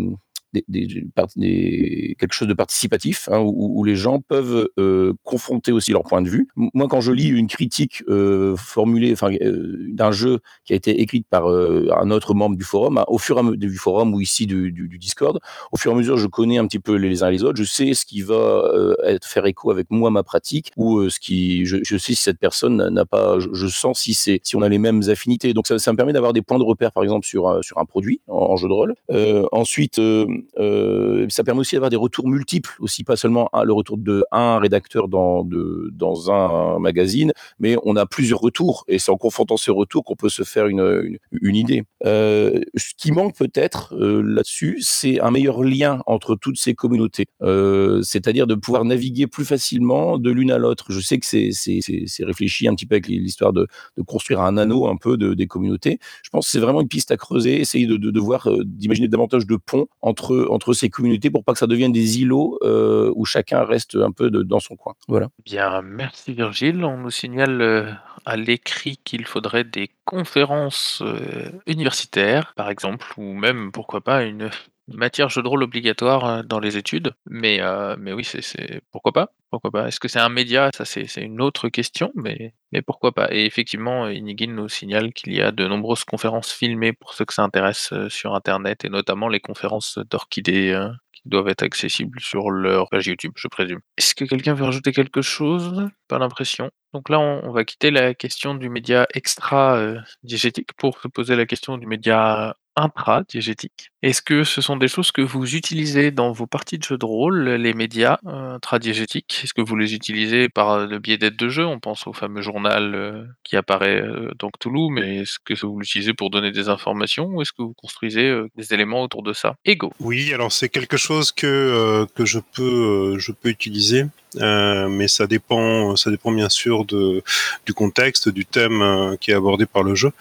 des, des, des, quelque chose de participatif, hein, où, où, les gens peuvent euh, confronter aussi leur point de vue. Moi, quand je lis une critique euh, formulée, euh, d'un jeu qui a été écrite par euh, un autre membre du forum, hein, au fur et à mesure du forum ou ici du, du, du, Discord, au fur et à mesure, je connais un petit peu les uns les autres, je sais ce qui va euh, être, faire écho avec moi, ma pratique, ou ce qui, je, je, sais si cette personne n'a pas, je, je, sens si c'est, si on a les mêmes affinités. Donc ça, ça me permet d'avoir des points de repère, par exemple, sur, sur un produit en, en jeu de rôle. ensuite, ça permet aussi d'avoir des retours multiples, aussi pas seulement le retour de un rédacteur dans, un magazine, mais on a plusieurs retours et c'est en confrontant ces retours qu'on peut se faire une, idée. Euh, ce qui manque peut-être euh, là-dessus, c'est un meilleur lien entre toutes ces communautés, euh, c'est-à-dire de pouvoir naviguer plus facilement de l'une à l'autre. Je sais que c'est réfléchi un petit peu avec l'histoire de, construire un anneau un peu de, des communautés. Je pense que c'est vraiment une piste à creuser, essayer de, voir, euh, d'imaginer davantage de ponts entre, entre ces communautés pour pas que ça devienne des îlots euh, où chacun reste un peu dans son coin. Voilà. Bien, merci Virgile. On nous signale euh, à l'écrit qu'il faudrait des conférences euh, universitaires, par exemple, ou même, pourquoi pas, une matière jeu de rôle obligatoire euh, dans les études. Mais, euh, mais oui, c'est pourquoi pas pourquoi pas Est-ce que c'est un média? Ça, c'est une autre question, mais, mais pourquoi pas Et effectivement, Inigine nous signale qu'il y a de nombreuses conférences filmées pour ceux que ça intéresse sur Internet, et notamment les conférences d'Orchidée qui doivent être accessibles sur leur page YouTube, je présume. Est-ce que quelqu'un veut rajouter quelque chose? Pas l'impression. Donc là, on, va quitter la question du média extra-diégétique euh, pour se poser la question du média intra-diégétique. Est-ce que ce sont des choses que vous utilisez dans vos parties de jeux de rôle, les médias euh, intra-diégétiques? Est-ce que vous les utilisez par le biais d'aides de jeu? On pense au fameux journal euh, qui apparaît euh, dans Cthulhu, mais est-ce que vous l'utilisez pour donner des informations ou est-ce que vous construisez euh, des éléments autour de ça? Ego. Oui, alors c'est quelque chose que, euh, que je, peux, je peux utiliser. Euh, mais ça dépend, ça dépend bien sûr du contexte, du thème euh, qui est abordé par le jeu.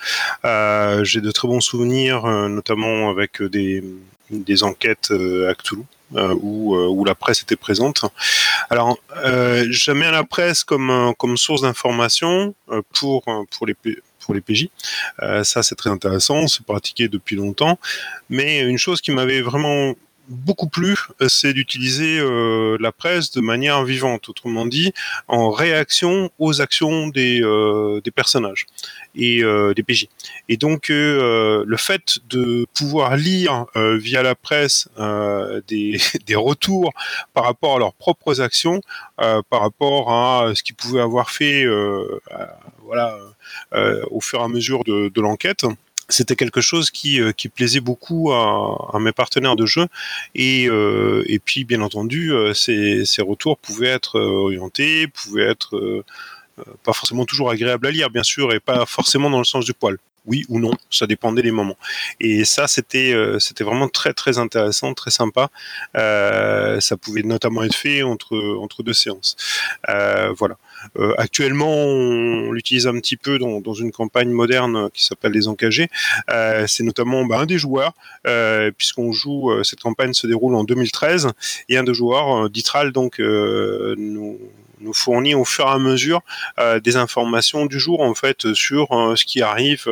Euh, J'ai de très bons souvenirs, notamment avec des, enquêtes à Cthulhu. Où, la presse était présente. Alors, jamais la presse comme, source d'information pour, les PJ. Ça, c'est très intéressant, c'est pratiqué depuis longtemps. Mais une chose qui m'avait vraiment beaucoup plu, c'est d'utiliser euh, la presse de manière vivante, autrement dit, en réaction aux actions des, euh, personnages et euh, des PJ. Et donc, euh, le fait de pouvoir lire euh, via la presse des, retours par rapport à leurs propres actions, par rapport à ce qu'ils pouvaient avoir fait, voilà, au fur et à mesure de l'enquête, c'était quelque chose qui, euh, plaisait beaucoup à, mes partenaires de jeu et, euh, puis bien entendu euh, ces, retours pouvaient être orientés, pouvaient être pas forcément toujours agréables à lire bien sûr et pas forcément dans le sens du poil. Oui ou non, ça dépendait des moments. Et ça, c'était c'était vraiment très très intéressant, très sympa. ça pouvait notamment être fait entre entre deux séances. voilà. Euh, actuellement, on l'utilise un petit peu dans, une campagne moderne qui s'appelle Les Engagés. Euh, c'est notamment bah, un des joueurs, euh, puisqu'on joue, cette campagne se déroule en 2013, et un des joueurs, Ditral, donc, nous, nous fournit au fur et à mesure des informations du jour, en fait, sur ce qui arrive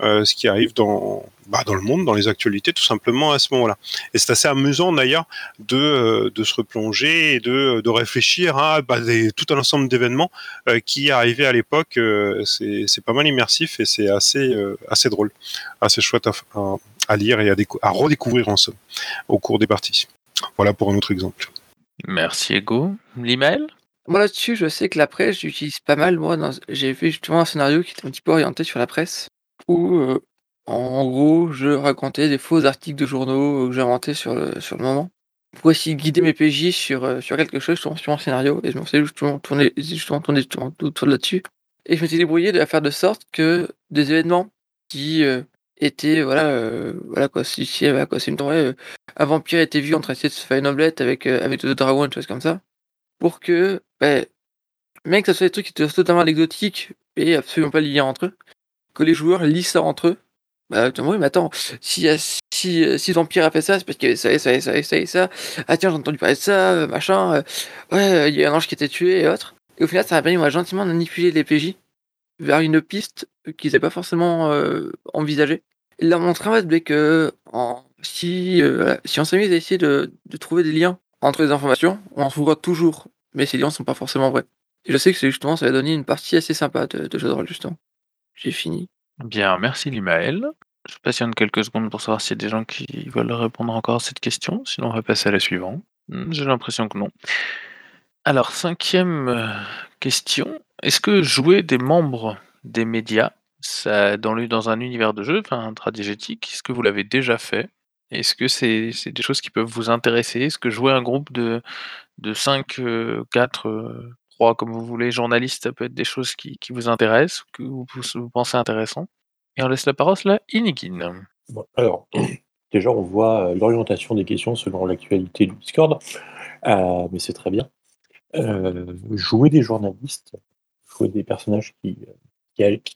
ce qui arrive dans, bah, dans le monde, dans les actualités, tout simplement à ce moment-là. Et c'est assez amusant d'ailleurs de, euh, de se replonger et de, de réfléchir à bah, des, tout un ensemble d'événements euh, qui arrivaient à l'époque. Euh, c'est pas mal immersif et c'est assez, euh, assez drôle, assez chouette à, à, à lire et à, à redécouvrir en somme au cours des parties. Voilà pour un autre exemple. Merci Ego. L'email? Moi là-dessus, je sais que la presse, j'utilise pas mal. Moi, j'ai fait justement un scénario qui était un petit peu orienté sur la presse où, heu, en gros, je racontais des faux articles de journaux que j'inventais sur le sur le moment, pour essayer de guider mes PJ sur, heu, sur quelque chose, sur mon scénario? Et je me faisais justement tourner justement tourner autour de là-dessus. Et je m'étais débrouillé de faire de sorte que des événements qui, étaient voilà, voilà quoi, si si voilà quoi, c'est une heu, un vampire était vu en train d'essayer de se faire une omelette avec, heu, avec 2 dragons, une chose comme ça, pour que, beh, même que ça soit des trucs qui étaient totalement anecdotiques et absolument pas liés entre eux, que les joueurs lisent ça entre eux. Bah, oui, mais attends, si, si, si Vampire a fait ça, c'est parce qu'il y avait ça et ça et ça et ça ça. Ah tiens, j'ai entendu parler de ça, machin. ouais, il y a un ange qui était tué et autres. Et au final, ça a permis moi, gentiment de manipuler les PJ vers une piste qu'ils n'avaient pas forcément euh, envisagée. Et leur montrer en fait que si, euh, voilà, si on s'amuse à essayer de, trouver des liens entre les informations, on en trouvera toujours, mais ces liens ne sont pas forcément vrais. Et je sais que justement, ça va donner une partie assez sympa de, de jeu de rôle, justement. J'ai fini. Bien, merci Limaël. Je patiente quelques secondes pour savoir s'il y a des gens qui veulent répondre encore à cette question, sinon on va passer à la suivante. Hmm, J'ai l'impression que non. Alors, cinquième euh, question. Est-ce que jouer des membres des médias, ça, dans, dans un univers de jeu, enfin intradigétique, est-ce que vous l'avez déjà fait? Est-ce que c'est des choses qui peuvent vous intéresser? Est-ce que jouer un groupe de, de 5, 4, 3, comme vous voulez, journalistes, ça peut être des choses qui, vous intéressent, que vous, pensez intéressant Et on laisse la parole à Inikin. Alors, déjà, on voit euh, l'orientation des questions selon l'actualité du Discord, euh, mais c'est très bien. Euh, jouer des journalistes, jouer des personnages qui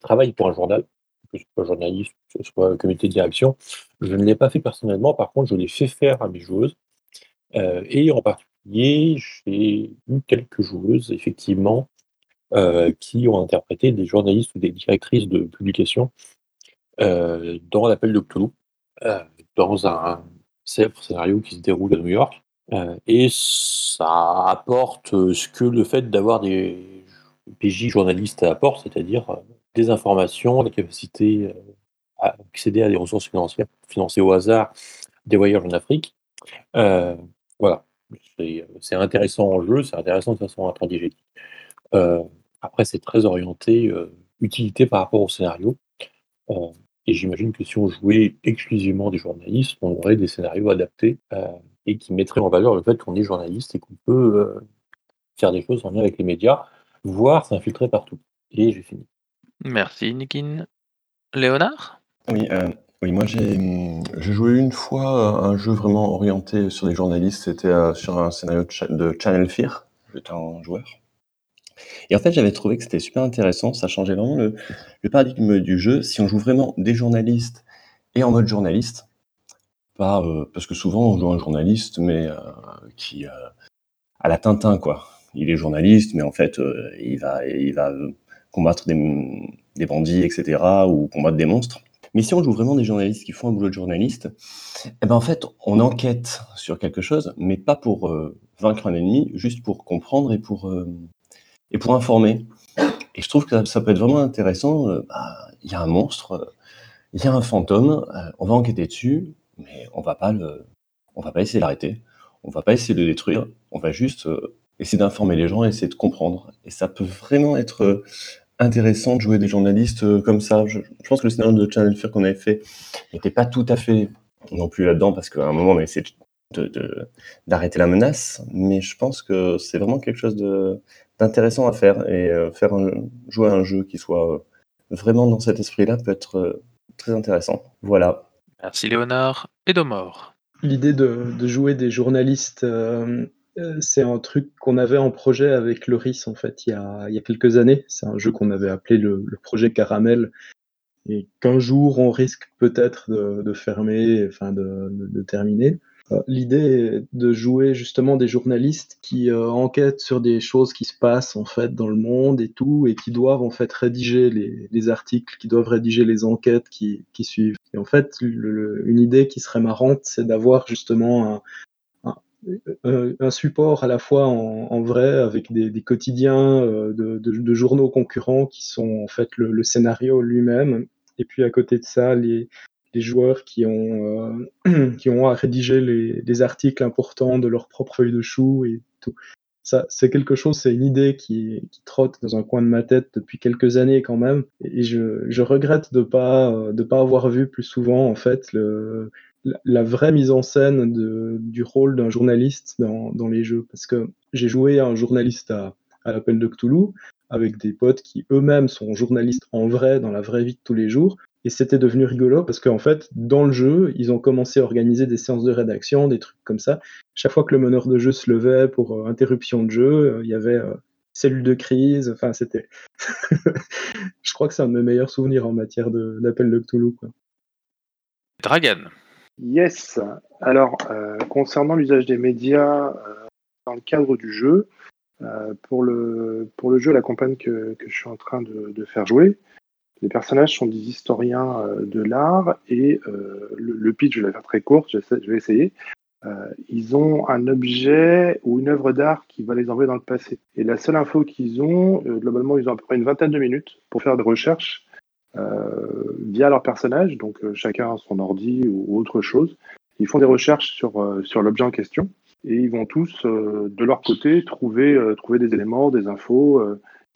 travaillent pour un journal, que ce soit journaliste, que ce soit comité de direction, je ne l'ai pas fait personnellement, par contre, je l'ai fait faire à mes joueuses. Euh, et en particulier, j'ai eu quelques joueuses, effectivement, euh, qui ont interprété des journalistes ou des directrices de publication euh, dans l'appel de Cthulhu, euh, dans un scénario qui se déroule à New York. Et ça apporte ce que le fait d'avoir des PJ journalistes apporte, c'est-à-dire des informations, la capacité à accéder à des ressources financières financées au hasard, des voyages en Afrique. Voilà, c'est c'est intéressant en jeu, c'est intéressant de façon intradigétique. Euh, après, c'est très orienté euh, utilité par rapport au scénario. Euh, et j'imagine que si on jouait exclusivement des journalistes, on aurait des scénarios adaptés euh, et qui mettraient en valeur le fait qu'on est journaliste et qu'on peut euh, faire des choses en lien avec les médias, voire s'infiltrer partout. Et j'ai fini. Merci Nikin. Léonard? Oui, euh, oui, moi j'ai hum, j'ai joué une fois à un jeu vraiment orienté sur les journalistes, c'était euh, sur un scénario de, Cha- de Channel Fear, j'étais un joueur. Et en fait, j'avais trouvé que c'était super intéressant, ça changeait vraiment le, le paradigme du jeu. Si on joue vraiment des journalistes et en mode journaliste, pas, euh, parce que souvent on joue un journaliste, mais euh, qui euh, à la Tintin quoi. Il est journaliste, mais en fait euh, il va il va euh, combattre des, des bandits, etc., ou combattre des monstres. Mais si on joue vraiment des journalistes qui font un boulot de journaliste, eh ben en fait on enquête sur quelque chose, mais pas pour euh, vaincre un ennemi, juste pour comprendre et pour euh, et pour informer. Et je trouve que ça, peut être vraiment intéressant. euh, bah, Il y a un monstre, il y a un fantôme, on va enquêter dessus, mais on va pas le, on va pas essayer de l'arrêter, on va pas essayer de le détruire, on va juste essayer d'informer les gens, essayer de comprendre. Et ça peut vraiment être intéressant de jouer des journalistes euh, comme ça. Je, je pense que le scénario de Channel Fear qu'on avait fait n'était pas tout à fait non plus là-dedans parce qu'à un moment on a essayé de- de- d'arrêter la menace, mais je pense que c'est vraiment quelque chose d'intéressant à faire et euh, faire un, jouer à un jeu qui soit euh, vraiment dans cet esprit-là peut être euh, très intéressant. Voilà. Merci Léonard. Et Domor. L'idée de, de jouer des journalistes, euh, c'est un truc qu'on avait en projet avec Loris en fait il y a, il y a quelques années. C'est un jeu qu'on avait appelé le, projet Caramel et qu'un jour on risque peut-être de, fermer, enfin de, terminer. Euh, L'idée est de jouer justement des journalistes qui euh, enquêtent sur des choses qui se passent en fait dans le monde et tout, et qui doivent en fait rédiger les, les articles, qui doivent rédiger les enquêtes qui, qui suivent. Et en fait, une idée qui serait marrante, c'est d'avoir justement un, un, support à la fois en, vrai avec des, quotidiens euh, de, journaux concurrents qui sont en fait le, scénario lui-même, et puis à côté de ça, les, joueurs qui ont, euh, qui ont à rédiger les, les articles importants de leur propre feuille de chou et tout. Ça, c'est quelque chose, c'est une idée qui, trotte dans un coin de ma tête depuis quelques années quand même, et je, je regrette de pas euh, de pas avoir vu plus souvent en fait le, la, vraie mise en scène de, du rôle d'un journaliste dans, les jeux, parce que j'ai joué un journaliste à, à l'appel de Cthulhu avec des potes qui eux-mêmes sont journalistes en vrai dans la vraie vie de tous les jours, et c'était devenu rigolo parce qu'en fait, dans le jeu, ils ont commencé à organiser des séances de rédaction, des trucs comme ça. Chaque fois que le meneur de jeu se levait pour euh, interruption de jeu, euh, il y avait euh, cellule de crise. Enfin, c'était. Je crois que c'est un de mes meilleurs souvenirs en matière de- d'appel de, Cthulhu. Quoi. Dragan. Yes. Alors, euh, concernant l'usage des médias euh, dans le cadre du jeu, euh, pour, le, pour le jeu, la campagne que, que je suis en train de, de faire jouer, Les personnages sont des historiens de l'art et le, pitch, je vais la faire très court, je, vais essayer. Ils ont un objet ou une œuvre d'art qui va les envoyer dans le passé. Et la seule info qu'ils ont, globalement, ils ont à peu près une vingtaine de minutes pour faire des recherches via leur personnage, donc chacun son ordi ou autre chose. Ils font des recherches sur, sur l'objet en question et ils vont tous, de leur côté, trouver, trouver des éléments, des infos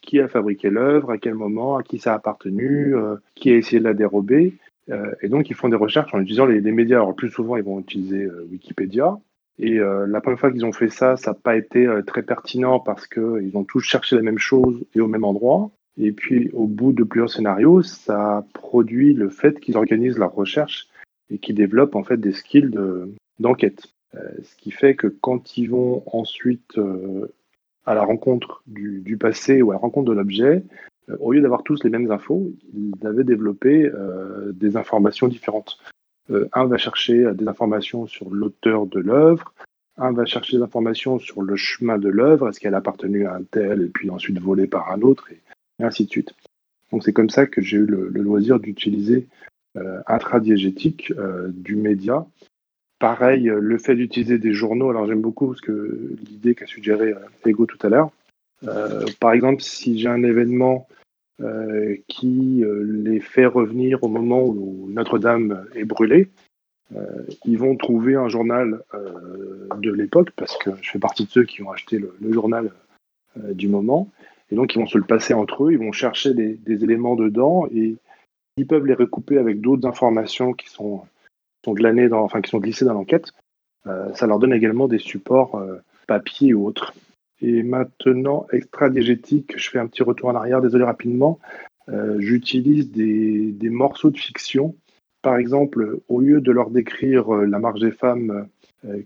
qui a fabriqué l'œuvre, à quel moment, à qui ça a appartenu, euh, qui a essayé de la dérober. Euh, et donc, ils font des recherches en utilisant les, médias. Alors, plus souvent, ils vont utiliser euh, Wikipédia. Et la première fois qu'ils ont fait ça, ça n'a pas été très pertinent parce qu'ils ont tous cherché la même chose et au même endroit. Et puis, au bout de plusieurs scénarios, ça produit le fait qu'ils organisent leur recherche et qu'ils développent en fait des skills d'enquête. ce qui fait que quand ils vont ensuite à la rencontre du, passé ou à la rencontre de l'objet, euh, au lieu d'avoir tous les mêmes infos, ils avaient développé euh, des informations différentes. Euh, un va chercher des informations sur l'auteur de l'œuvre, un va chercher des informations sur le chemin de l'œuvre, est-ce qu'elle a appartenu à un tel et puis ensuite volée par un autre, ainsi de suite. Donc c'est comme ça que j'ai eu le, loisir d'utiliser euh, intradiégétique euh, du média Pareil, euh, le fait d'utiliser des journaux, alors j'aime beaucoup que l'idée qu'a suggéré euh, Ego tout à l'heure. Par exemple, si j'ai un événement qui les fait revenir au moment où Notre-Dame est brûlée, ils vont trouver un journal de l'époque, parce que je fais partie de ceux qui ont acheté le journal du moment, et donc ils vont se le passer entre eux, ils vont chercher des, éléments dedans, et ils peuvent les recouper avec d'autres informations qui sont sont glanés dans, enfin, qui sont glissés dans l'enquête. Euh, ça leur donne également des supports euh, papier ou autres. Et maintenant, extra-diégétique, je fais un petit retour en arrière, désolé rapidement. Euh, J'utilise des, des, morceaux de fiction. Par exemple, au lieu de leur décrire la marche des femmes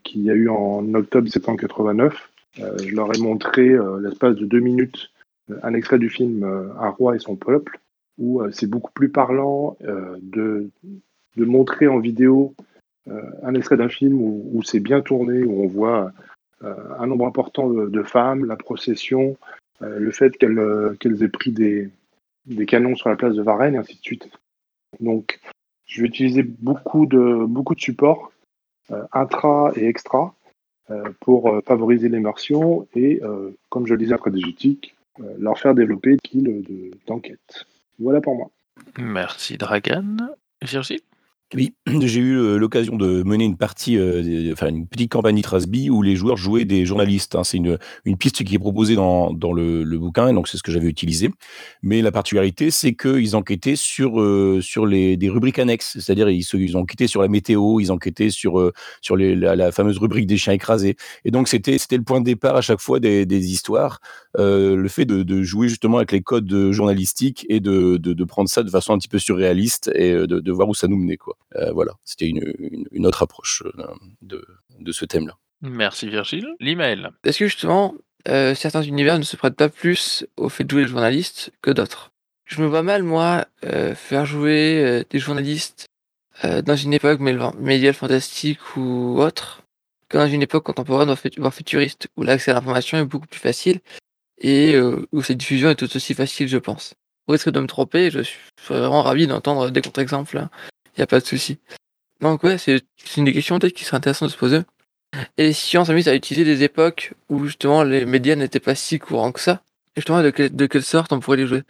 qu'il y a eu en octobre 1789, euh, je leur ai montré, l'espace de deux minutes, un extrait du film Un roi et son peuple, où c'est beaucoup plus parlant de, de montrer en vidéo euh, un extrait d'un film où, c'est bien tourné, où on voit euh, un nombre important de, femmes, la procession, euh, le fait qu'elles qu aient pris des, des, canons sur la place de Varennes, et ainsi de suite. Donc, je vais utiliser beaucoup de, beaucoup de supports, intra et extra, pour favoriser l'immersion et, comme je le disais après leur faire développer des skills d'enquête. voilà pour moi. Merci Dragan. Virgile? Oui, j'ai eu l'occasion de mener une partie, euh, enfin une petite campagne Trasby où les joueurs jouaient des journalistes. Hein. C'est une, piste qui est proposée dans, le, bouquin, donc c'est ce que j'avais utilisé. Mais la particularité, c'est qu'ils enquêtaient sur, euh, sur les, des rubriques annexes, c'est-à-dire ils, ils enquêtaient sur la météo, ils enquêtaient sur, euh, sur la, fameuse rubrique des chiens écrasés. Et donc c'était le point de départ à chaque fois des, histoires, euh, le fait de, jouer justement avec les codes journalistiques et de, de, de, prendre ça de façon un petit peu surréaliste et de, de voir où ça nous menait. Quoi. Euh, voilà, c'était une, une, une, autre approche euh, de, de ce thème-là. Merci Virgile. L'email. Est-ce que justement, euh, certains univers ne se prêtent pas plus au fait de jouer les journalistes que d'autres? Je me vois mal, moi, euh, faire jouer euh, des journalistes dans une époque médiévale fantastique ou autre, que dans une époque contemporaine, voire futuriste, où l'accès à l'information est beaucoup plus facile et où cette diffusion est tout aussi facile, je pense. Au risque de me tromper, je suis vraiment ravi d'entendre des contre-exemples hein y a pas de souci. Donc ouais, c'est une des questions peut-être qui serait intéressant de se poser. Et si on s'amuse à utiliser des époques où justement les médias n'étaient pas si courants que ça, justement de, de quelle sorte on pourrait les jouer?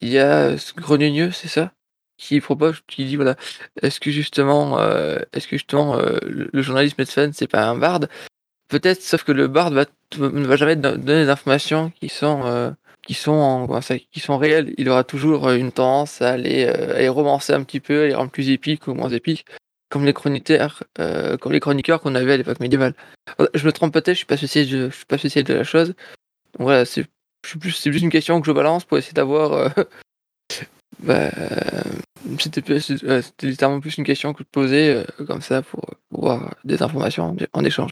Il y a ce Grenugneux, c'est ça? Qui propose, qui dit voilà, est-ce que justement, euh, est-ce que justement euh, le, le journaliste Medfan c'est pas un barde Peut-être, sauf que le barde va, ne va jamais donner des informations qui sont euh, qui sont en, qui sont réels, il aura toujours euh, une tendance à les, euh, à les romancer un petit peu, à les rendre plus épiques ou moins épiques, comme les chroniqueurs, euh, comme les chroniqueurs qu'on avait à l'époque médiévale. Je me trompe peut-être, je suis pas spécialiste, je, suis pas spécialiste de la chose. Voilà, c'est plus, c'est juste une question que je balance pour essayer d'avoir. Bah, c'était, c'était littéralement plus une question que de poser comme ça pour, pour avoir des informations en, échange.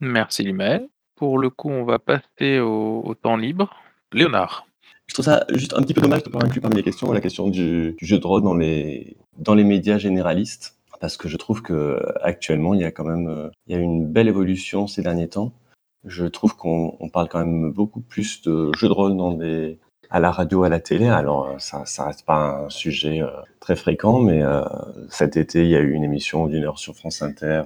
Merci l'email. Pour le coup, on va passer au temps libre. Léonard. Je trouve ça juste un petit peu dommage de ne pas inclure parmi les questions la question du, jeu de rôle dans les, dans les médias généralistes, parce que je trouve que actuellement il y a quand même il y a une belle évolution ces derniers temps. Je trouve qu'on parle quand même beaucoup plus de jeux de rôle dans des à la radio, à la télé. Alors, ça, ça reste pas un sujet très fréquent, mais cet été, il y a eu une émission d'une heure sur France Inter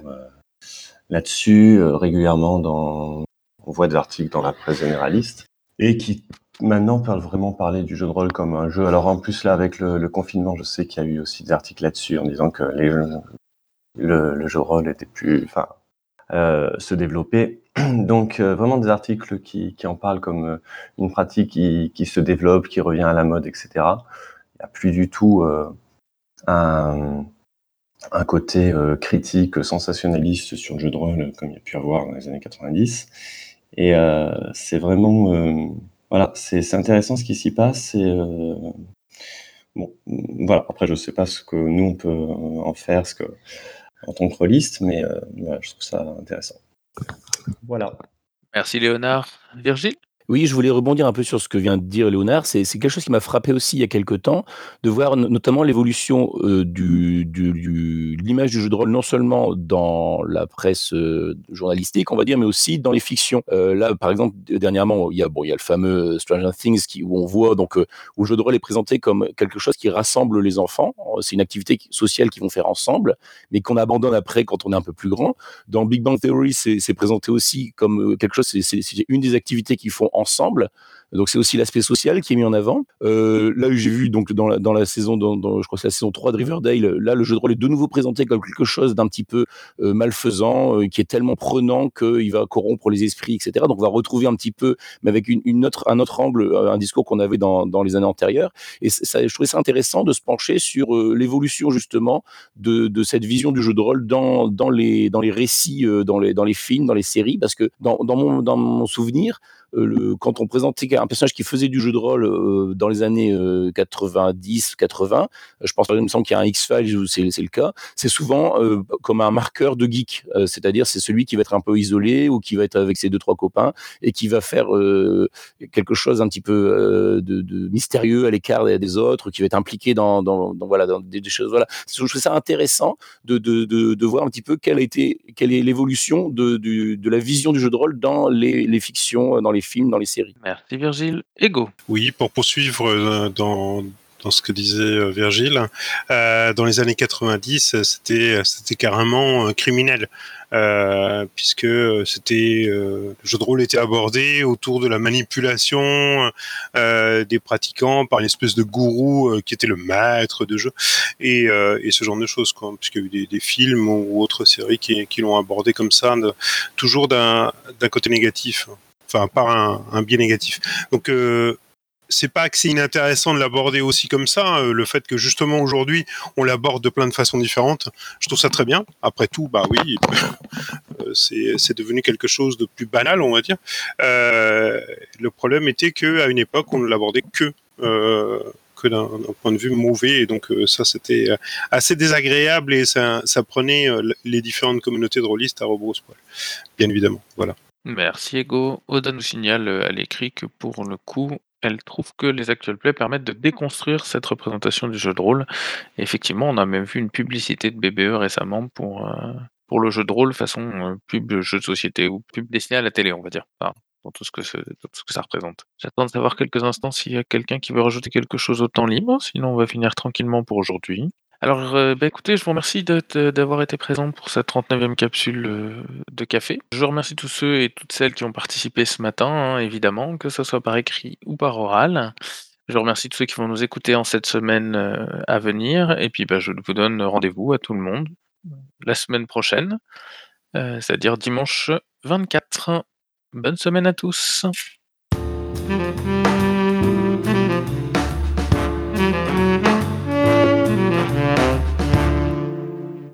là-dessus, régulièrement dans, on voit des articles dans la presse généraliste, et qui maintenant parle vraiment parler du jeu de rôle comme un jeu. Alors en plus là avec le, confinement, je sais qu'il y a eu aussi des articles là-dessus en disant que les le, jeu de rôle était plus, enfin, euh, se développer. Donc euh, vraiment des articles qui, qui en parlent comme euh, une pratique qui, qui, se développe, qui revient à la mode, etc. Il n'y a plus du tout un, un, côté critique, sensationnaliste sur le jeu de rôle comme il y a pu avoir dans les années 90. Et c'est vraiment voilà, c'est intéressant ce qui s'y passe. Et, euh, bon, voilà. Après, je sais pas ce que nous on peut en faire, ce que en tant que liste, mais euh, je trouve ça intéressant. Voilà. Merci Léonard. Virgile? Oui, je voulais rebondir un peu sur ce que vient de dire Léonard. C'est quelque chose qui m'a frappé aussi il y a quelque temps, de voir notamment l'évolution euh, de l'image du jeu de rôle, non seulement dans la presse euh, journalistique, on va dire, mais aussi dans les fictions. Euh, là, par exemple, dernièrement, il y a, bon, il y a le fameux Stranger Things qui, où on voit donc où le jeu de rôle est présenté comme quelque chose qui rassemble les enfants. C'est une activité sociale qu'ils vont faire ensemble, mais qu'on abandonne après quand on est un peu plus grand. Dans Big Bang Theory, c'est présenté aussi comme quelque chose, c'est une des activités qu'ils font ensemble. Donc c'est aussi l'aspect social qui est mis en avant. Euh, là j'ai vu donc dans la, saison, je crois que c'est la saison 3 de Riverdale, là le jeu de rôle est de nouveau présenté comme quelque chose d'un petit peu euh, malfaisant, euh, qui est tellement prenant qu'il va corrompre les esprits, etc. Donc on va retrouver un petit peu, mais avec un autre angle, un discours qu'on avait dans, les années antérieures. Et je trouvais ça intéressant de se pencher sur l'évolution justement de, cette vision du jeu de rôle dans, les, récits, dans, les, films, dans les séries, parce que dans mon souvenir, le, quand on présentait un personnage qui faisait du jeu de rôle euh, dans les années 90, 80, je pense par exemple qu'il y a un X-Files où c'est le cas, c'est souvent euh, comme un marqueur de geek, euh, c'est-à-dire c'est celui qui va être un peu isolé ou qui va être avec ses deux trois copains et qui va faire quelque chose un petit peu de, mystérieux à l'écart des autres, qui va être impliqué dans, des, choses. Je trouve ça intéressant de, voir un petit peu quelle est l'évolution de, la vision du jeu de rôle dans les, les fictions, dans les films, dans les séries. Merci Virgile. Ego. Oui, pour poursuivre euh, dans, dans ce que disait euh, Virgile, euh, dans les années 90, c'était c'était carrément criminel. Euh, puisque c'était le jeu de rôle était abordé autour de la manipulation euh, des pratiquants par une espèce de gourou qui était le maître de jeu et, et ce genre de choses quoi puisqu'il y a eu des, des films ou autres séries qui, qui l'ont abordé comme ça de, toujours d'un d'un côté négatif enfin par un, un biais négatif. Donc euh, c'est pas que c'est inintéressant de l'aborder aussi comme ça. Euh, le fait que justement aujourd'hui on l'aborde de plein de façons différentes, je trouve ça très bien. Après tout, bah oui, euh, c'est devenu quelque chose de plus banal, on va dire. Euh, le problème était que à une époque on ne l'abordait que que d'un point de vue mauvais et donc ça c'était assez désagréable et ça, ça prenait les différentes communautés de rôlistes à rebrousse-poil, bien évidemment. Voilà. Merci Ego. Oda nous signale euh, à l'écrit que pour le coup, elle trouve que les actual plays permettent de déconstruire cette représentation du jeu de rôle. effectivement, on a même vu une publicité de BBE récemment pour, euh, pour le jeu de rôle façon euh, pub jeu de société ou pub destinée à la télé, on va dire. dans tout ce que, ce que ça représente. J'attends de savoir quelques instants s'il y a quelqu'un qui veut rajouter quelque chose au temps libre, sinon on va finir tranquillement pour aujourd'hui. Alors, euh, bah, écoutez, je vous remercie d'avoir été présent pour cette 39e capsule euh, de café. Je remercie tous ceux et toutes celles qui ont participé ce matin, hein, évidemment, que ce soit par écrit ou par oral. Je remercie tous ceux qui vont nous écouter en cette semaine euh, à venir. Et puis, bah, je vous donne rendez-vous à tout le monde la semaine prochaine, c'est-à-dire dimanche 24. Bonne semaine à tous.